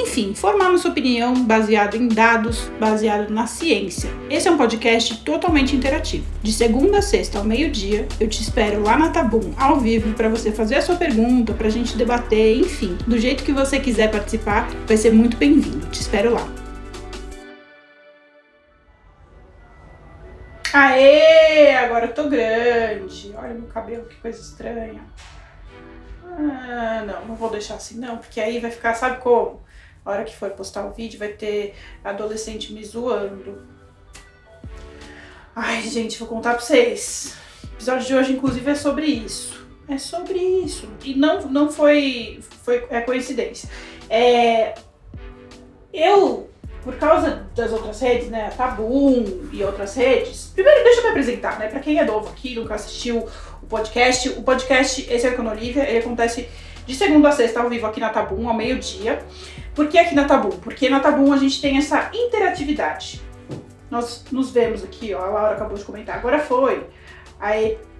enfim, formar nossa opinião baseado em dados, baseado na ciência. Esse é um podcast totalmente interativo. De segunda a sexta ao meio-dia, eu te espero lá na Tabum, ao vivo, para você fazer a sua pergunta, para a gente debater, enfim, do jeito que você quiser participar, vai ser muito bem-vindo. Te espero lá. Aê, agora eu tô grande. Olha meu cabelo, que coisa estranha. Ah, não, não vou deixar assim não, porque aí vai ficar, sabe como? A hora que for postar o vídeo, vai ter adolescente me zoando. Ai, gente, vou contar pra vocês. O episódio de hoje, inclusive, é sobre isso. É sobre isso. E não, não foi, foi. É coincidência. É, eu, por causa das outras redes, né? Tabum e outras redes. Primeiro, deixa eu me apresentar, né? Pra quem é novo aqui, nunca assistiu o podcast. O podcast, esse é o Econolívia, ele acontece de segunda a sexta ao vivo aqui na Tabum, ao meio-dia. Por que aqui na Tabum? Porque na Tabum a gente tem essa interatividade. Nós nos vemos aqui, ó, a Laura acabou de comentar, agora foi. A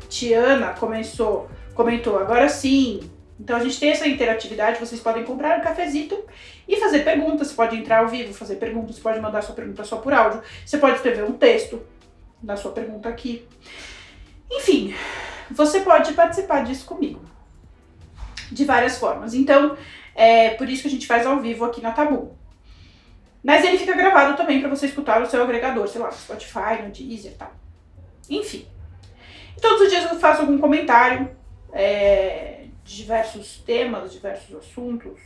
Tiana começou, comentou, agora sim. Então a gente tem essa interatividade, vocês podem comprar um cafezito e fazer perguntas, você pode entrar ao vivo, fazer perguntas, você pode mandar sua pergunta só por áudio, você pode escrever um texto da sua pergunta aqui. Enfim, você pode participar disso comigo de várias formas. Então, é por isso que a gente faz ao vivo aqui na Tabu. Mas ele fica gravado também para você escutar no seu agregador, sei lá, no Spotify, no Deezer e tal. Enfim. Todos os dias eu faço algum comentário é, de diversos temas, diversos assuntos,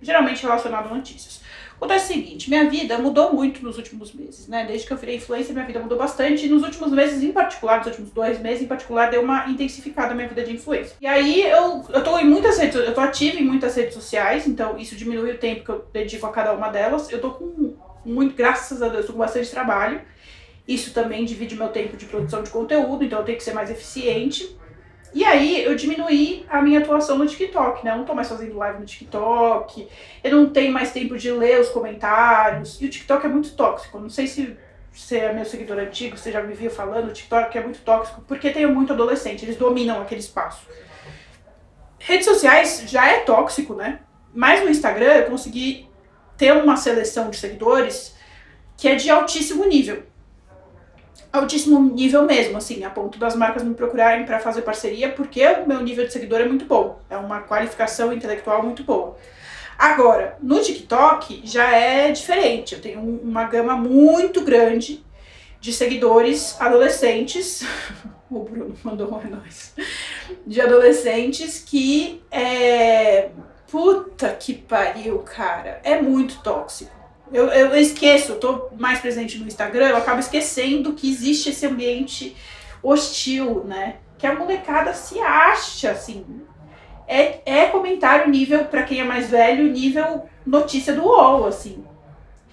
geralmente relacionado a notícias. Acontece o seguinte, minha vida mudou muito nos últimos meses, né? Desde que eu virei influencer, minha vida mudou bastante. E nos últimos meses, em particular, nos últimos dois meses, em particular, deu uma intensificada a minha vida de influência. E aí eu, eu tô em muitas redes, eu tô ativa em muitas redes sociais, então isso diminui o tempo que eu dedico a cada uma delas. Eu tô com muito, graças a Deus, tô com bastante trabalho. Isso também divide meu tempo de produção de conteúdo, então eu tenho que ser mais eficiente. E aí eu diminuí a minha atuação no TikTok, né? Eu não tô mais fazendo live no TikTok, eu não tenho mais tempo de ler os comentários. E o TikTok é muito tóxico. Não sei se você é meu seguidor antigo, você já me viu falando, o TikTok é muito tóxico, porque tem muito adolescente, eles dominam aquele espaço. Redes sociais já é tóxico, né? Mas no Instagram eu consegui ter uma seleção de seguidores que é de altíssimo nível altíssimo nível mesmo, assim, a ponto das marcas me procurarem para fazer parceria, porque o meu nível de seguidor é muito bom, é uma qualificação intelectual muito boa. Agora, no TikTok já é diferente, eu tenho uma gama muito grande de seguidores adolescentes, o Bruno mandou um é nóis, de adolescentes que é. Puta que pariu, cara, é muito tóxico. Eu, eu esqueço, eu tô mais presente no Instagram, eu acabo esquecendo que existe esse ambiente hostil, né? Que a molecada se acha, assim. É, é comentário nível, para quem é mais velho, nível notícia do UOL, assim.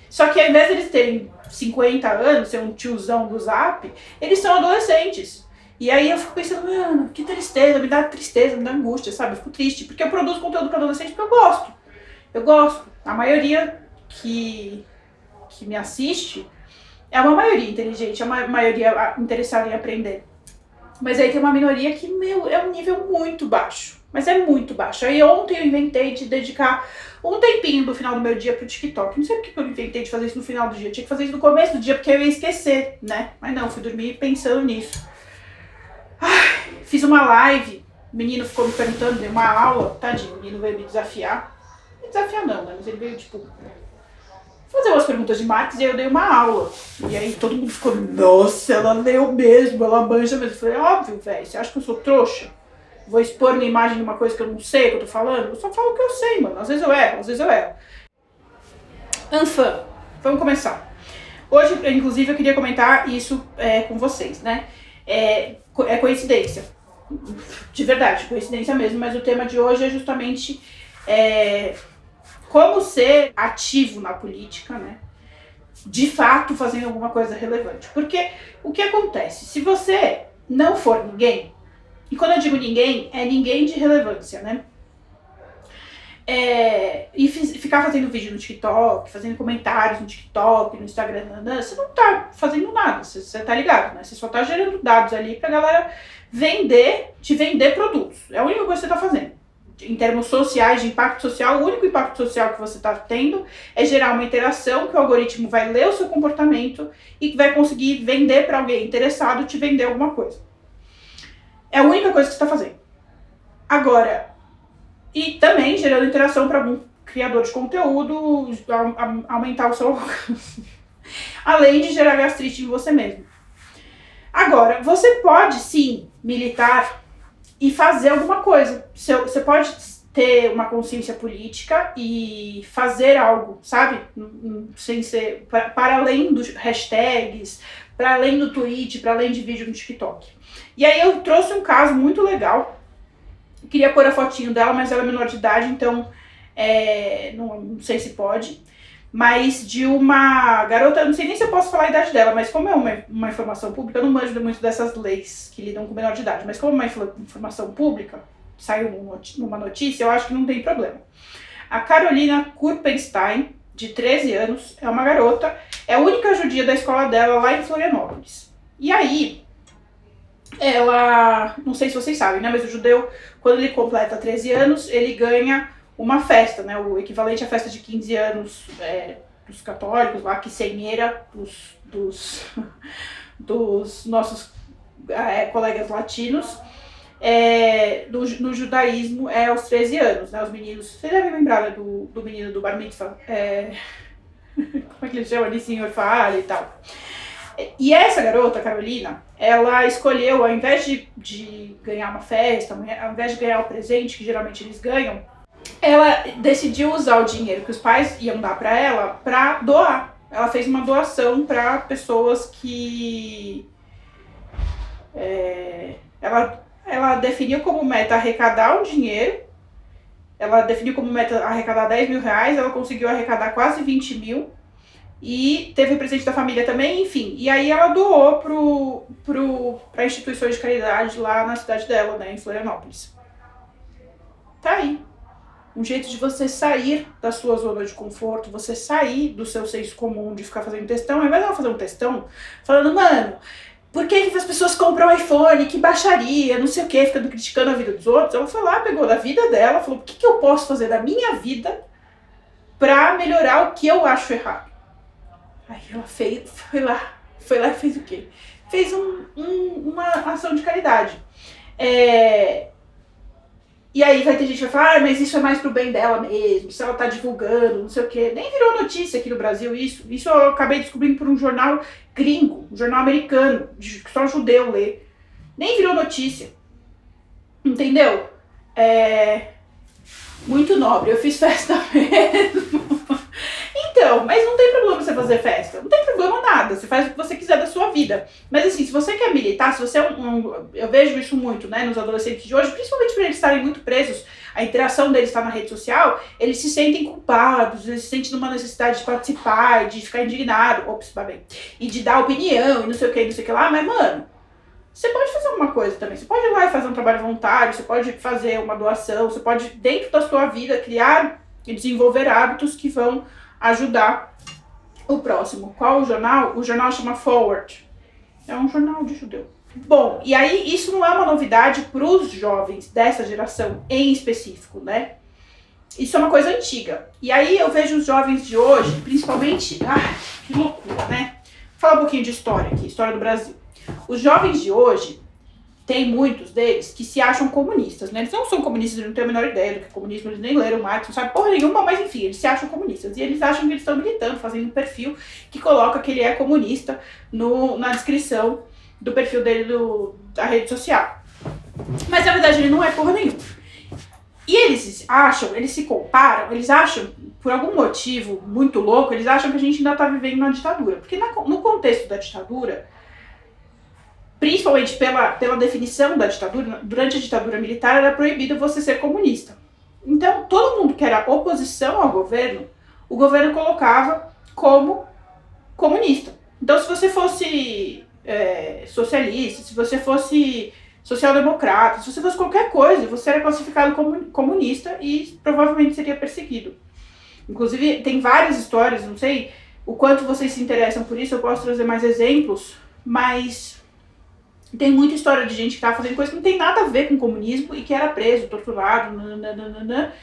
Só que ao invés de eles terem 50 anos, ser um tiozão do zap, eles são adolescentes. E aí eu fico pensando, mano, que tristeza, me dá tristeza, me dá angústia, sabe? Eu fico triste, porque eu produzo conteúdo para adolescente porque eu gosto. Eu gosto. A maioria que, que me assiste é uma maioria inteligente, é uma maioria interessada em aprender. Mas aí tem uma minoria que, meu, é um nível muito baixo. Mas é muito baixo. Aí ontem eu inventei de dedicar um tempinho do final do meu dia pro TikTok. Não sei porque eu inventei de fazer isso no final do dia. Eu tinha que fazer isso no começo do dia, porque eu ia esquecer, né? Mas não, fui dormir pensando nisso. Ai, fiz uma live. O menino ficou me perguntando, deu uma aula. Tadinho, o menino veio me desafiar. Me desafiar não, né? Mas ele veio, tipo, fazer umas perguntas de Marx e aí eu dei uma aula. E aí todo mundo ficou, nossa, ela leu mesmo, ela manja mesmo. Eu falei, óbvio, velho, você acha que eu sou trouxa? Vou expor minha imagem de uma coisa que eu não sei, que eu tô falando? Eu só falo o que eu sei, mano. Às vezes eu erro, às vezes eu erro. Anfã, vamos começar. Hoje, inclusive, eu queria comentar isso é, com vocês, né? É, é coincidência. De verdade, coincidência mesmo, mas o tema de hoje é justamente é, como ser ativo na política, né? De fato fazendo alguma coisa relevante. Porque o que acontece? Se você não for ninguém, E quando eu digo ninguém, é ninguém de relevância, né? É, e ficar fazendo vídeo no TikTok, fazendo comentários no TikTok, no Instagram, você não tá fazendo nada, você, você tá ligado, né? Você só tá gerando dados ali pra galera vender, te vender produtos. É a única coisa que você tá fazendo. Em termos sociais, de impacto social, o único impacto social que você está tendo é gerar uma interação que o algoritmo vai ler o seu comportamento e vai conseguir vender para alguém interessado te vender alguma coisa. É a única coisa que você está fazendo. Agora, e também gerando interação para algum criador de conteúdo, aumentar o seu alcance. Além de gerar gastrite em você mesmo. Agora, você pode sim militar e fazer alguma coisa. Você pode ter uma consciência política e fazer algo, sabe? Sem ser para além dos hashtags, para além do tweet, para além de vídeo no TikTok. E aí eu trouxe um caso muito legal Queria pôr a fotinho dela, mas ela é menor de idade, então é, não, não, sei se pode. Mas de uma garota, não sei nem se eu posso falar a idade dela, mas como é uma, uma informação pública, eu não manjo muito dessas leis que lidam com menor de idade. Mas como é uma informação pública, saiu numa notícia, eu acho que não tem problema. A Carolina Kurpenstein, de 13 anos, é uma garota, é a única judia da escola dela lá em Florianópolis. E aí, ela, não sei se vocês sabem, né, mas o judeu, quando ele completa 13 anos, ele ganha uma festa, né, o equivalente à festa de 15 anos é, dos católicos, lá que semeira dos, dos, dos nossos é, colegas latinos, é, do, no judaísmo é aos 13 anos, né, os meninos, vocês devem lembrar né, do, do menino do bar mitzvah, é, como é que ele chama senhor Faale e tal. E essa garota, Carolina, ela escolheu, ao invés de, de ganhar uma festa, ao invés de ganhar o presente que geralmente eles ganham, ela decidiu usar o dinheiro que os pais iam dar para ela para doar. Ela fez uma doação para pessoas que. É, ela, ela definiu como meta arrecadar um dinheiro. Ela definiu como meta arrecadar 10 mil reais. Ela conseguiu arrecadar quase 20 mil e teve o presente da família também, enfim. E aí ela doou pro, pro, pra instituições de caridade lá na cidade dela, né, em Florianópolis. Tá aí. Um jeito de você sair da sua zona de conforto, você sair do seu senso comum de ficar fazendo testão, ao invés de ela fazer um testão, falando, mano, por que, que as pessoas compram iPhone? Que baixaria, não sei o que, ficando criticando a vida dos outros. Ela foi lá, pegou da vida dela, falou: o que, que eu posso fazer da minha vida pra melhorar o que eu acho errado? Aí ela fez, foi lá, foi lá e fez o quê? Fez um, um, uma ação de caridade. É, e aí vai ter gente que vai falar, ah, mas isso é mais pro bem dela mesmo, se ela tá divulgando, não sei o quê. Nem virou notícia aqui no Brasil isso. Isso eu acabei descobrindo por um jornal gringo, um jornal americano, que só judeu lê. Nem virou notícia. Entendeu? É... Muito nobre. Eu fiz festa mesmo. Então, mas não tem problema você fazer festa. Não tem problema nada. Você faz o que você quiser da sua vida. Mas assim, se você quer militar, se você é um, um eu vejo isso muito, né, nos adolescentes de hoje, principalmente por eles estarem muito presos, a interação deles está na rede social, eles se sentem culpados, eles se sentem numa necessidade de participar, de ficar indignado, ops, bem, e de dar opinião, e não sei o que, não sei o que lá, mas mano, você pode fazer alguma coisa também. Você pode ir lá e fazer um trabalho voluntário, você pode fazer uma doação, você pode, dentro da sua vida, criar e desenvolver hábitos que vão ajudar o próximo. Qual o jornal? O jornal chama Forward. É um jornal de judeu. Bom, e aí isso não é uma novidade para os jovens dessa geração em específico, né? Isso é uma coisa antiga. E aí eu vejo os jovens de hoje, principalmente. Ah, que loucura, né? Vou falar um pouquinho de história aqui, história do Brasil. Os jovens de hoje, tem muitos deles que se acham comunistas, né? Eles não são comunistas, eles não têm a menor ideia do que é comunismo, eles nem leram Marx, não sabem porra nenhuma, mas enfim, eles se acham comunistas. E eles acham que eles estão militando, fazendo um perfil que coloca que ele é comunista no, na descrição do perfil dele do, da rede social. Mas na verdade ele não é porra nenhuma. E eles acham, eles se comparam, eles acham, por algum motivo muito louco, eles acham que a gente ainda tá vivendo uma ditadura. Porque na, no contexto da ditadura, principalmente pela, pela definição da ditadura, durante a ditadura militar era proibido você ser comunista. Então, todo mundo que era oposição ao governo, o governo colocava como comunista. Então, se você fosse é, socialista, se você fosse social-democrata, se você fosse qualquer coisa, você era classificado como comunista e provavelmente seria perseguido. Inclusive, tem várias histórias, não sei o quanto vocês se interessam por isso, eu posso trazer mais exemplos, mas tem muita história de gente que estava fazendo coisa que não tem nada a ver com comunismo e que era preso, torturado, nananana,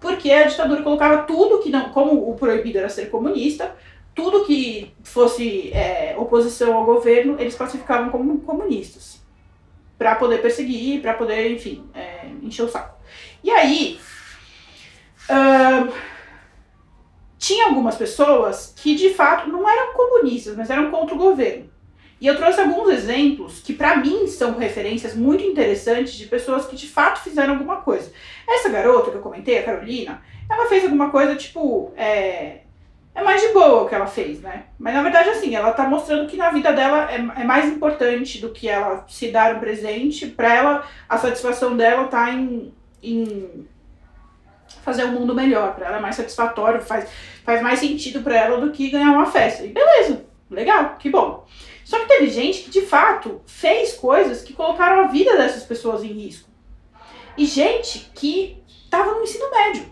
porque a ditadura colocava tudo que não, como o proibido era ser comunista, tudo que fosse é, oposição ao governo, eles classificavam como comunistas. para poder perseguir, para poder, enfim, é, encher o saco. E aí, uh, tinha algumas pessoas que de fato não eram comunistas, mas eram contra o governo. E eu trouxe alguns exemplos que para mim são referências muito interessantes de pessoas que de fato fizeram alguma coisa. Essa garota que eu comentei, a Carolina, ela fez alguma coisa tipo. É, é mais de boa o que ela fez, né? Mas na verdade, assim, ela tá mostrando que na vida dela é, é mais importante do que ela se dar um presente. Pra ela, a satisfação dela tá em, em fazer o um mundo melhor. Pra ela é mais satisfatório, faz, faz mais sentido para ela do que ganhar uma festa. E beleza, legal, que bom. Só que teve gente que de fato fez coisas que colocaram a vida dessas pessoas em risco. E gente que estava no ensino médio,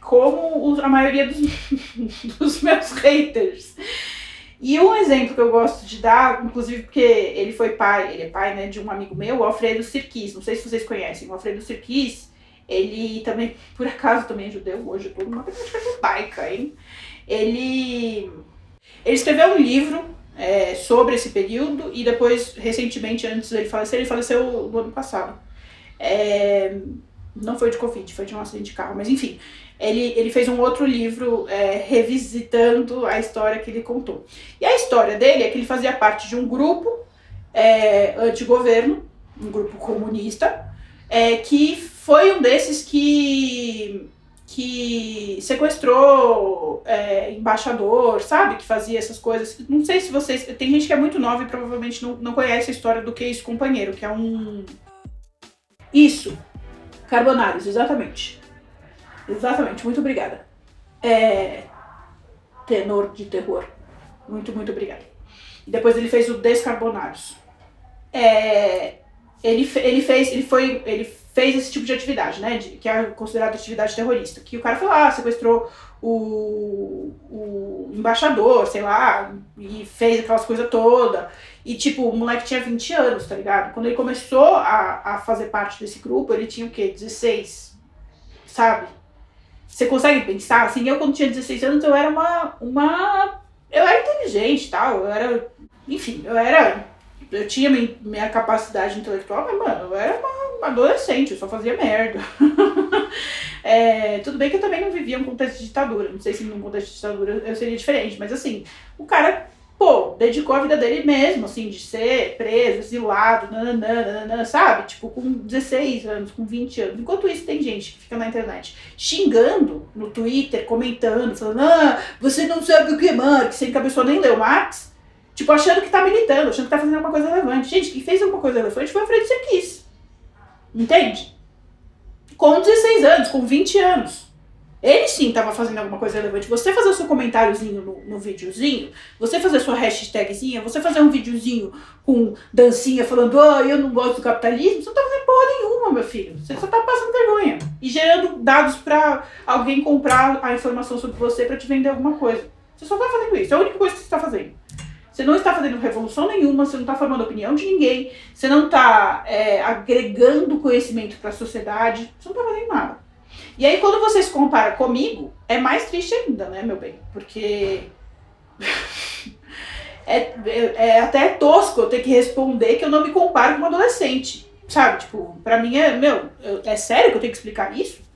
como a maioria dos, dos meus haters. E um exemplo que eu gosto de dar, inclusive porque ele foi pai, ele é pai né, de um amigo meu, o Alfredo Sirquis. Não sei se vocês conhecem. O Alfredo Sirquis, ele também, por acaso, também é judeu. Hoje eu tô numa temática judaica, hein? Ele, ele escreveu um livro é, sobre esse período e depois, recentemente, antes dele falecer, ele faleceu no ano passado. É, não foi de Covid, foi de um acidente de carro, mas enfim. Ele, ele fez um outro livro é, revisitando a história que ele contou. E a história dele é que ele fazia parte de um grupo é, anti-governo, um grupo comunista, é, que foi um desses que que sequestrou é, embaixador, sabe? Que fazia essas coisas. Não sei se vocês. Tem gente que é muito nova e provavelmente não, não conhece a história do que é isso, companheiro, que é um. Isso. Carbonários, exatamente. Exatamente, muito obrigada. É. Tenor de terror. Muito, muito obrigada. Depois ele fez o Descarbonários. É, ele, ele fez. Ele foi. Ele fez esse tipo de atividade, né? De, que é considerado atividade terrorista. Que o cara foi lá, sequestrou o, o embaixador, sei lá, e fez aquelas coisas todas. E, tipo, o moleque tinha 20 anos, tá ligado? Quando ele começou a, a fazer parte desse grupo, ele tinha o quê? 16, sabe? Você consegue pensar? Assim, eu quando tinha 16 anos, eu era uma. uma eu era inteligente tal, eu era. Enfim, eu era. Eu tinha minha, minha capacidade intelectual, mas, mano, eu era uma adolescente, eu só fazia merda. é, tudo bem que eu também não vivia um contexto de ditadura. Não sei se num contexto de ditadura eu seria diferente, mas assim, o cara, pô, dedicou a vida dele mesmo, assim, de ser preso, exilado, nananana, sabe? Tipo, com 16 anos, com 20 anos. Enquanto isso, tem gente que fica na internet xingando no Twitter, comentando, falando, ah, você não sabe o que é Marx, sem que a nem leu Marx. Tipo, achando que tá militando, achando que tá fazendo alguma coisa relevante. Gente, quem fez alguma coisa relevante foi o Fred Serquis. Entende? Com 16 anos, com 20 anos. Ele sim estava fazendo alguma coisa relevante. Você fazer o seu comentáriozinho no, no videozinho, você fazer sua hashtagzinha, você fazer um videozinho com dancinha falando, oh, eu não gosto do capitalismo, você não tá fazendo porra nenhuma, meu filho. Você só tá passando vergonha. E gerando dados para alguém comprar a informação sobre você para te vender alguma coisa. Você só tá fazendo isso. É a única coisa que você está fazendo. Você não está fazendo revolução nenhuma, você não está formando opinião de ninguém, você não está é, agregando conhecimento para a sociedade, você não está fazendo nada. E aí, quando você se compara comigo, é mais triste ainda, né, meu bem? Porque. é, é, é, até tosco eu ter que responder que eu não me comparo com uma adolescente. Sabe? Tipo, pra mim é. Meu, é sério que eu tenho que explicar isso?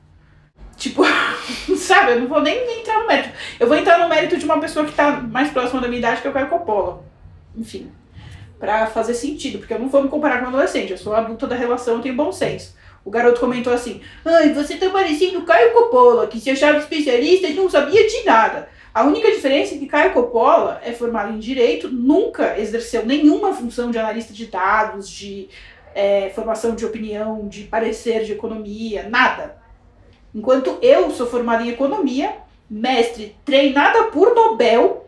Sabe, eu não vou nem entrar no mérito. Eu vou entrar no mérito de uma pessoa que tá mais próxima da minha idade que eu quero Coppola. Enfim, para fazer sentido, porque eu não vou me comparar com um adolescente, eu sou adulta da relação, eu tenho bom senso. O garoto comentou assim: Ai, você tá parecendo Caio Coppola, que se achava especialista e não sabia de nada. A única diferença é que Caio Coppola é formado em direito, nunca exerceu nenhuma função de analista de dados, de é, formação de opinião, de parecer de economia, nada. Enquanto eu sou formada em economia, mestre treinada por Nobel,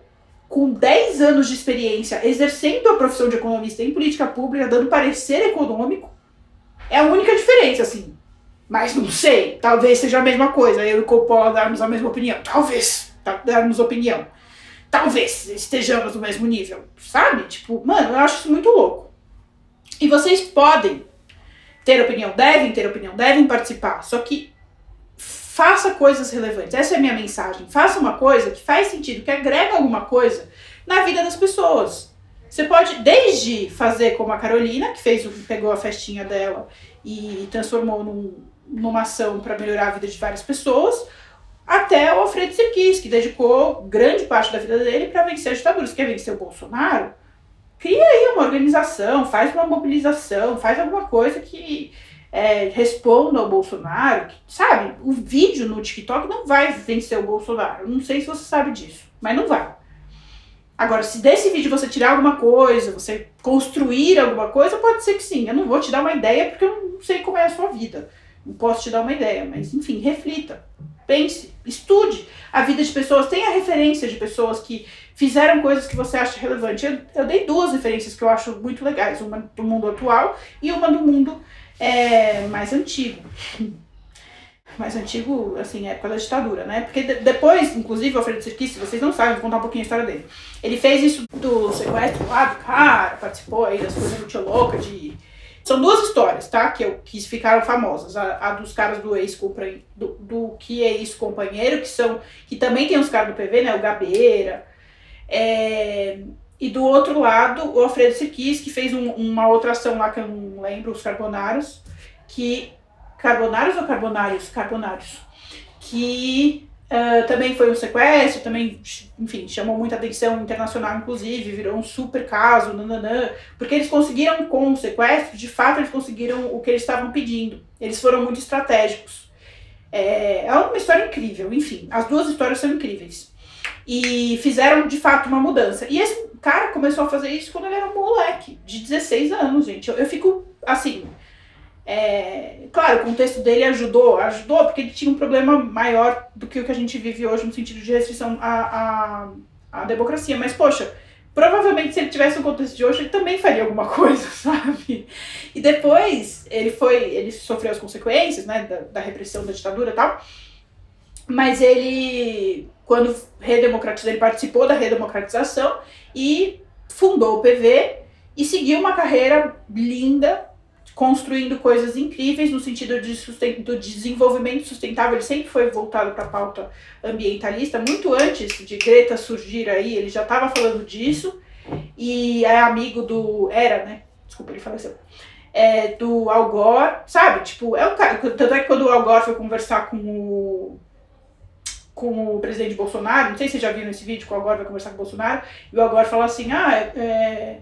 com 10 anos de experiência exercendo a profissão de economista em política pública, dando parecer econômico, É a única diferença, assim. Mas não sei, talvez seja a mesma coisa. Eu e o Coppola darmos a mesma opinião. Talvez tá, darmos opinião. Talvez estejamos no mesmo nível, sabe? Tipo, mano, eu acho isso muito louco. E vocês podem ter opinião, devem ter opinião, devem participar. Só que faça coisas relevantes. Essa é a minha mensagem. Faça uma coisa que faz sentido, que agrega alguma coisa na vida das pessoas. Você pode, desde fazer como a Carolina, que fez, pegou a festinha dela e transformou num, numa ação para melhorar a vida de várias pessoas, até o Alfredo Serkis, que dedicou grande parte da vida dele para vencer a ditadura. Você quer vencer o Bolsonaro? Cria aí uma organização, faz uma mobilização, faz alguma coisa que é, responda ao Bolsonaro. Sabe, o vídeo no TikTok não vai vencer o Bolsonaro. Não sei se você sabe disso, mas não vai. Agora, se desse vídeo você tirar alguma coisa, você construir alguma coisa, pode ser que sim. Eu não vou te dar uma ideia porque eu não sei como é a sua vida. Não posso te dar uma ideia, mas enfim, reflita. Pense, estude a vida de pessoas, tenha referência de pessoas que fizeram coisas que você acha relevante. Eu, eu dei duas referências que eu acho muito legais, uma do mundo atual e uma do mundo é, mais antigo. mais antigo, assim, época da ditadura, né? Porque de, depois, inclusive, o Alfredo Serkis, se vocês não sabem, vou contar um pouquinho a história dele. Ele fez isso do sequestro lá do cara, participou aí das coisas muito louca de são duas histórias, tá? Que, eu, que ficaram famosas. A, a dos caras do ex-companheiro, do, do, que é ex-companheiro, que são. Que também tem os caras do PV, né? O Gabeira. É, e do outro lado, o Alfredo Serquis, que fez um, uma outra ação lá que eu não lembro, os Carbonários. Que. Carbonários ou Carbonários? Carbonários. Que Uh, também foi um sequestro, também, enfim, chamou muita atenção internacional, inclusive, virou um super caso, nananã, porque eles conseguiram, com o sequestro, de fato, eles conseguiram o que eles estavam pedindo. Eles foram muito estratégicos. É, é uma história incrível, enfim, as duas histórias são incríveis. E fizeram, de fato, uma mudança. E esse cara começou a fazer isso quando ele era um moleque, de 16 anos, gente. eu, eu fico, assim, é, claro, o contexto dele ajudou, ajudou porque ele tinha um problema maior do que o que a gente vive hoje no sentido de restrição à, à, à democracia. Mas, poxa, provavelmente se ele tivesse no contexto de hoje, ele também faria alguma coisa, sabe? E depois ele foi, ele sofreu as consequências, né, da, da repressão da ditadura e tal. Mas ele, quando redemocratizou, ele participou da redemocratização e fundou o PV e seguiu uma carreira linda construindo coisas incríveis no sentido de do desenvolvimento sustentável. Ele sempre foi voltado para a pauta ambientalista, muito antes de Greta surgir aí, ele já estava falando disso. E é amigo do. Era, né? Desculpa, ele faleceu. É, do Al Gore, sabe? Tipo, é um cara. Tanto é que quando o Al Gore foi conversar com o com o presidente Bolsonaro, não sei se vocês já viram esse vídeo, com o Al Gore vai conversar com o Bolsonaro, e o Al Gore fala assim, ah, é,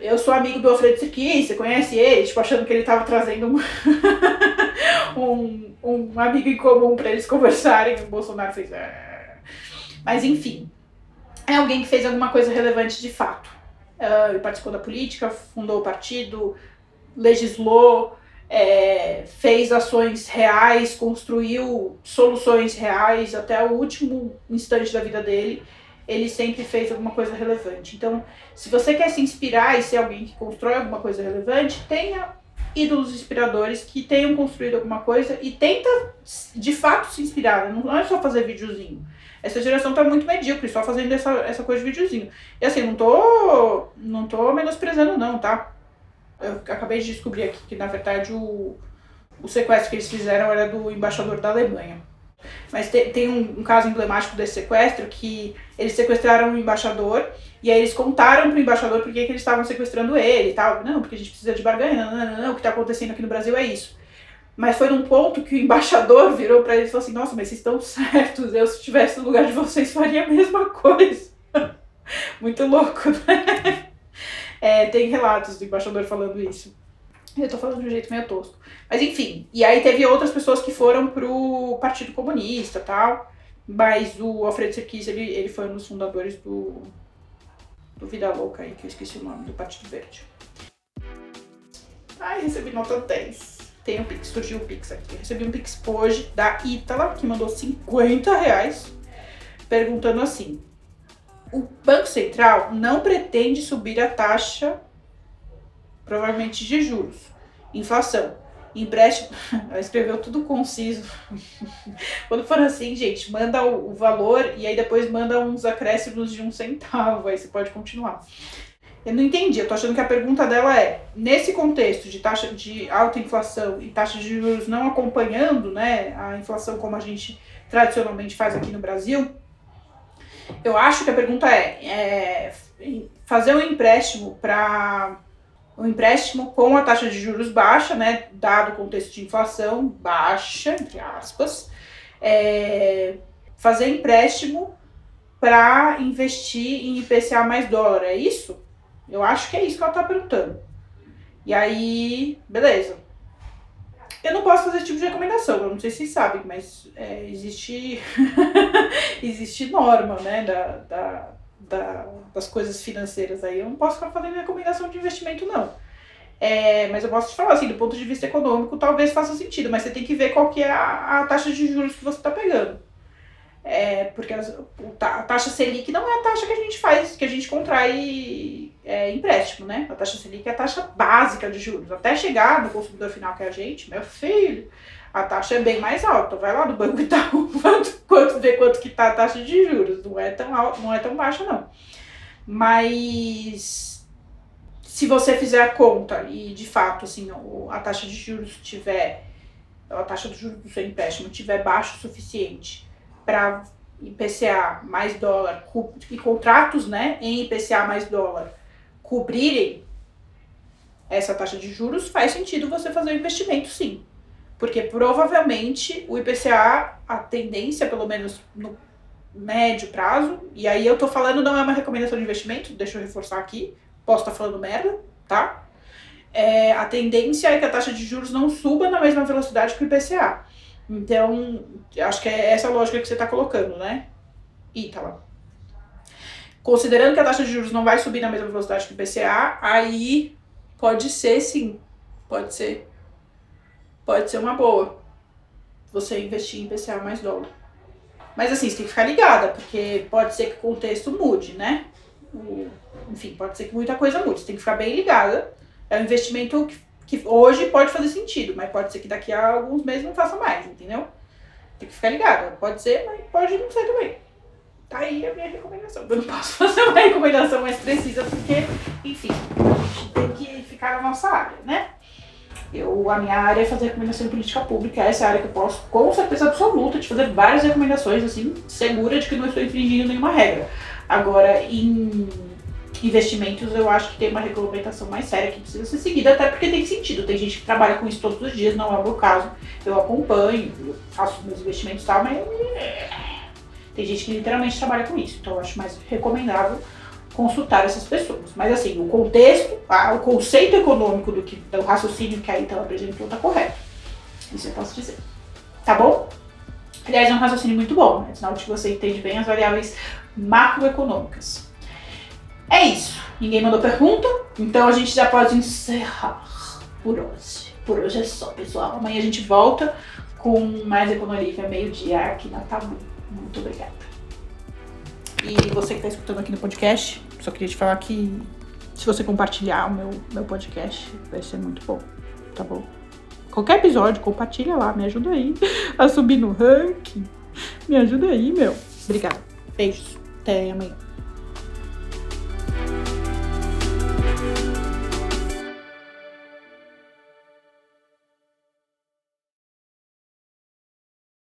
eu sou amigo do Alfredo Siquim, você conhece ele? Tipo, achando que ele tava trazendo um, um, um, amigo em comum para eles conversarem. O Bolsonaro fez. É. Mas enfim, é alguém que fez alguma coisa relevante de fato. Uh, ele participou da política, fundou o partido, legislou, é, fez ações reais, construiu soluções reais até o último instante da vida dele ele sempre fez alguma coisa relevante. Então, se você quer se inspirar e ser alguém que constrói alguma coisa relevante, tenha ídolos inspiradores que tenham construído alguma coisa e tenta de fato se inspirar. Não é só fazer videozinho. Essa geração tá muito medíocre, só fazendo essa, essa coisa de videozinho. E assim, não tô, não tô menosprezando não, tá? Eu acabei de descobrir aqui que, na verdade, o, o sequestro que eles fizeram era do embaixador da Alemanha. Mas te, tem um, um, caso emblemático desse sequestro que eles sequestraram um embaixador e aí eles contaram pro embaixador por que eles estavam sequestrando ele e tal. Não, porque a gente precisa de barganha, não, não, não, o que está acontecendo aqui no Brasil é isso. Mas foi num ponto que o embaixador virou para eles e falou assim: Nossa, mas vocês estão certos, eu se estivesse no lugar de vocês faria a mesma coisa. Muito louco, né? É, tem relatos do embaixador falando isso. Eu tô falando de um jeito meio tosco. Mas enfim, e aí teve outras pessoas que foram pro Partido Comunista tal. Mas o Alfredo Serkis, ele, ele foi um dos fundadores do, do Vida Louca aí, que eu esqueci o nome, do Partido Verde. Ai, recebi nota 10. Tem um Pix, surgiu o Pix aqui. Eu recebi um Pix hoje da Ítala, que mandou 50 reais, perguntando assim. O Banco Central não pretende subir a taxa provavelmente de juros. inflação. Empréstimo, ela escreveu tudo conciso. Quando for assim, gente, manda o, valor e aí depois manda uns acréscimos de um centavo, aí você pode continuar. Eu não entendi, eu tô achando que a pergunta dela é, nesse contexto de taxa de alta inflação e taxa de juros não acompanhando, né, a inflação como a gente tradicionalmente faz aqui no Brasil, eu acho que a pergunta é, é fazer um empréstimo para um empréstimo com a taxa de juros baixa, né, dado o contexto de inflação baixa, entre aspas, é, fazer empréstimo para investir em IPCA mais dólar, é isso? Eu acho que é isso que ela está perguntando. E aí, beleza. Eu não posso fazer esse tipo de recomendação, eu não sei se vocês sabem, mas é, existe, existe norma, né, da, da, da, das coisas financeiras aí. Eu não posso ficar fazendo recomendação de investimento, não. É, mas eu posso te falar assim, do ponto de vista econômico, talvez faça sentido, mas você tem que ver qual que é a, a taxa de juros que você está pegando. É, porque a, a taxa Selic não é a taxa que a gente faz, que a gente contrai é, empréstimo, né? A taxa Selic é a taxa básica de juros. Até chegar no consumidor final que é a gente, meu filho, a taxa é bem mais alta. Vai lá no Banco Itaú, quanto, quanto, ver quanto que tá a taxa de juros. Não é tão alta, não é tão baixa, não. Mas se você fizer a conta e de fato assim, a taxa de juros tiver, a taxa de juros do seu empréstimo tiver baixo o suficiente para IPCA mais dólar e contratos né, em IPCA mais dólar cobrirem essa taxa de juros, faz sentido você fazer o investimento sim. Porque provavelmente o IPCA, a tendência, pelo menos no médio prazo, e aí eu tô falando, não é uma recomendação de investimento, deixa eu reforçar aqui, posso estar tá falando merda, tá? É, a tendência é que a taxa de juros não suba na mesma velocidade que o IPCA. Então, acho que é essa lógica que você está colocando, né? Ítala. Considerando que a taxa de juros não vai subir na mesma velocidade que o IPCA, aí pode ser sim. Pode ser. Pode ser uma boa. Você investir em IPCA mais dólar. Mas assim, você tem que ficar ligada, porque pode ser que o contexto mude, né? Enfim, pode ser que muita coisa mude. Você tem que ficar bem ligada. É um investimento que, que hoje pode fazer sentido, mas pode ser que daqui a alguns meses não faça mais, entendeu? Tem que ficar ligada. Pode ser, mas pode não ser também. Tá aí a minha recomendação. Eu não posso fazer uma recomendação mais precisa, porque, enfim, a gente tem que ficar na nossa área, né? Eu, a minha área é fazer recomendação de política pública, essa é a área que eu posso, com certeza absoluta, de fazer várias recomendações, assim, segura de que não estou infringindo nenhuma regra. Agora, em investimentos, eu acho que tem uma regulamentação mais séria que precisa ser seguida, até porque tem sentido. Tem gente que trabalha com isso todos os dias, não é o meu caso. Eu acompanho, faço meus investimentos e tal, mas tem gente que literalmente trabalha com isso, então eu acho mais recomendável consultar essas pessoas. Mas assim, o contexto, o conceito econômico do, que, do raciocínio que a Ita apresentou está correto. Isso eu posso dizer. Tá bom? Aliás, é um raciocínio muito bom, né? Sinal de que você entende bem as variáveis macroeconômicas. É isso. Ninguém mandou pergunta, então a gente já pode encerrar por hoje. Por hoje é só, pessoal. Amanhã a gente volta com mais Econolívia meio-dia aqui na Tabu. Muito obrigada. E você que está escutando aqui no podcast, só queria te falar que se você compartilhar o meu, meu podcast, vai ser muito bom, tá bom? Qualquer episódio, compartilha lá, me ajuda aí a subir no ranking. Me ajuda aí, meu. Obrigada. Beijos. Até amanhã.